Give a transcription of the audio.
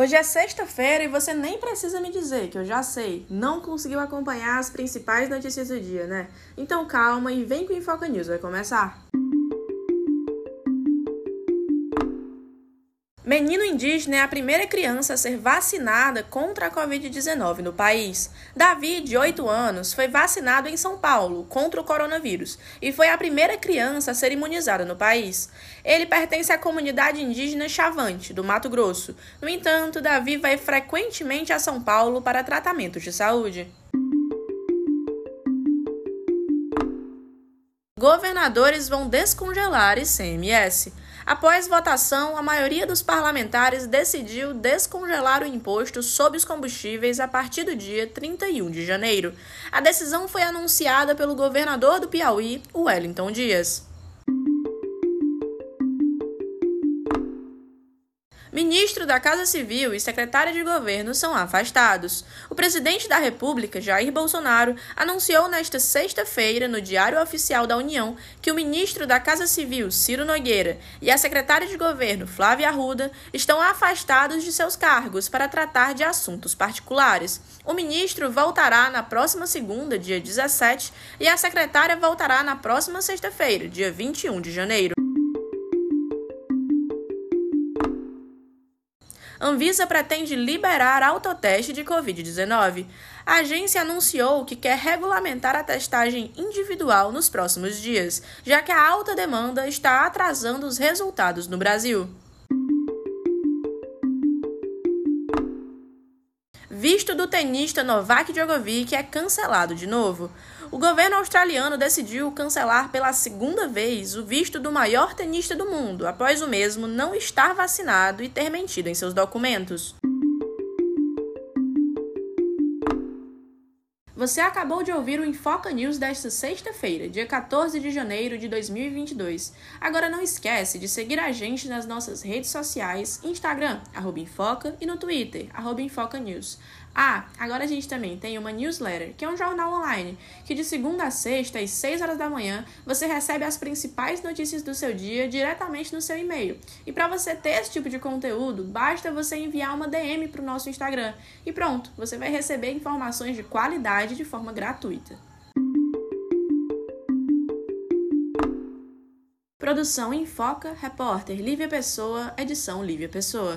Hoje é sexta-feira e você nem precisa me dizer, que eu já sei, não conseguiu acompanhar as principais notícias do dia, né? Então calma e vem com o Infoca News, vai começar. Menino indígena é a primeira criança a ser vacinada contra a Covid-19 no país. Davi, de 8 anos, foi vacinado em São Paulo contra o coronavírus e foi a primeira criança a ser imunizada no país. Ele pertence à comunidade indígena Chavante, do Mato Grosso. No entanto, Davi vai frequentemente a São Paulo para tratamentos de saúde. Governadores vão descongelar ICMS. Após votação, a maioria dos parlamentares decidiu descongelar o imposto sobre os combustíveis a partir do dia 31 de janeiro. A decisão foi anunciada pelo governador do Piauí, Wellington Dias. Ministro da Casa Civil e secretário de governo são afastados. O presidente da República, Jair Bolsonaro, anunciou nesta sexta-feira, no Diário Oficial da União, que o ministro da Casa Civil, Ciro Nogueira, e a secretária de governo, Flávia Arruda, estão afastados de seus cargos para tratar de assuntos particulares. O ministro voltará na próxima segunda, dia 17, e a secretária voltará na próxima sexta-feira, dia 21 de janeiro. Anvisa pretende liberar autoteste de Covid-19. A agência anunciou que quer regulamentar a testagem individual nos próximos dias, já que a alta demanda está atrasando os resultados no Brasil. Visto do tenista Novak Djokovic é cancelado de novo. O governo australiano decidiu cancelar pela segunda vez o visto do maior tenista do mundo, após o mesmo não estar vacinado e ter mentido em seus documentos. Você acabou de ouvir o Infoca News desta sexta-feira, dia 14 de janeiro de 2022. Agora não esquece de seguir a gente nas nossas redes sociais, Instagram, arroba Infoca, e no Twitter, arroba Infoca News. Ah, agora a gente também tem uma newsletter, que é um jornal online, que de segunda a sexta, às 6 horas da manhã, você recebe as principais notícias do seu dia diretamente no seu e-mail. E para você ter esse tipo de conteúdo, basta você enviar uma DM para o nosso Instagram. E pronto, você vai receber informações de qualidade de forma gratuita. Produção em Foca, repórter Lívia Pessoa, edição Lívia Pessoa.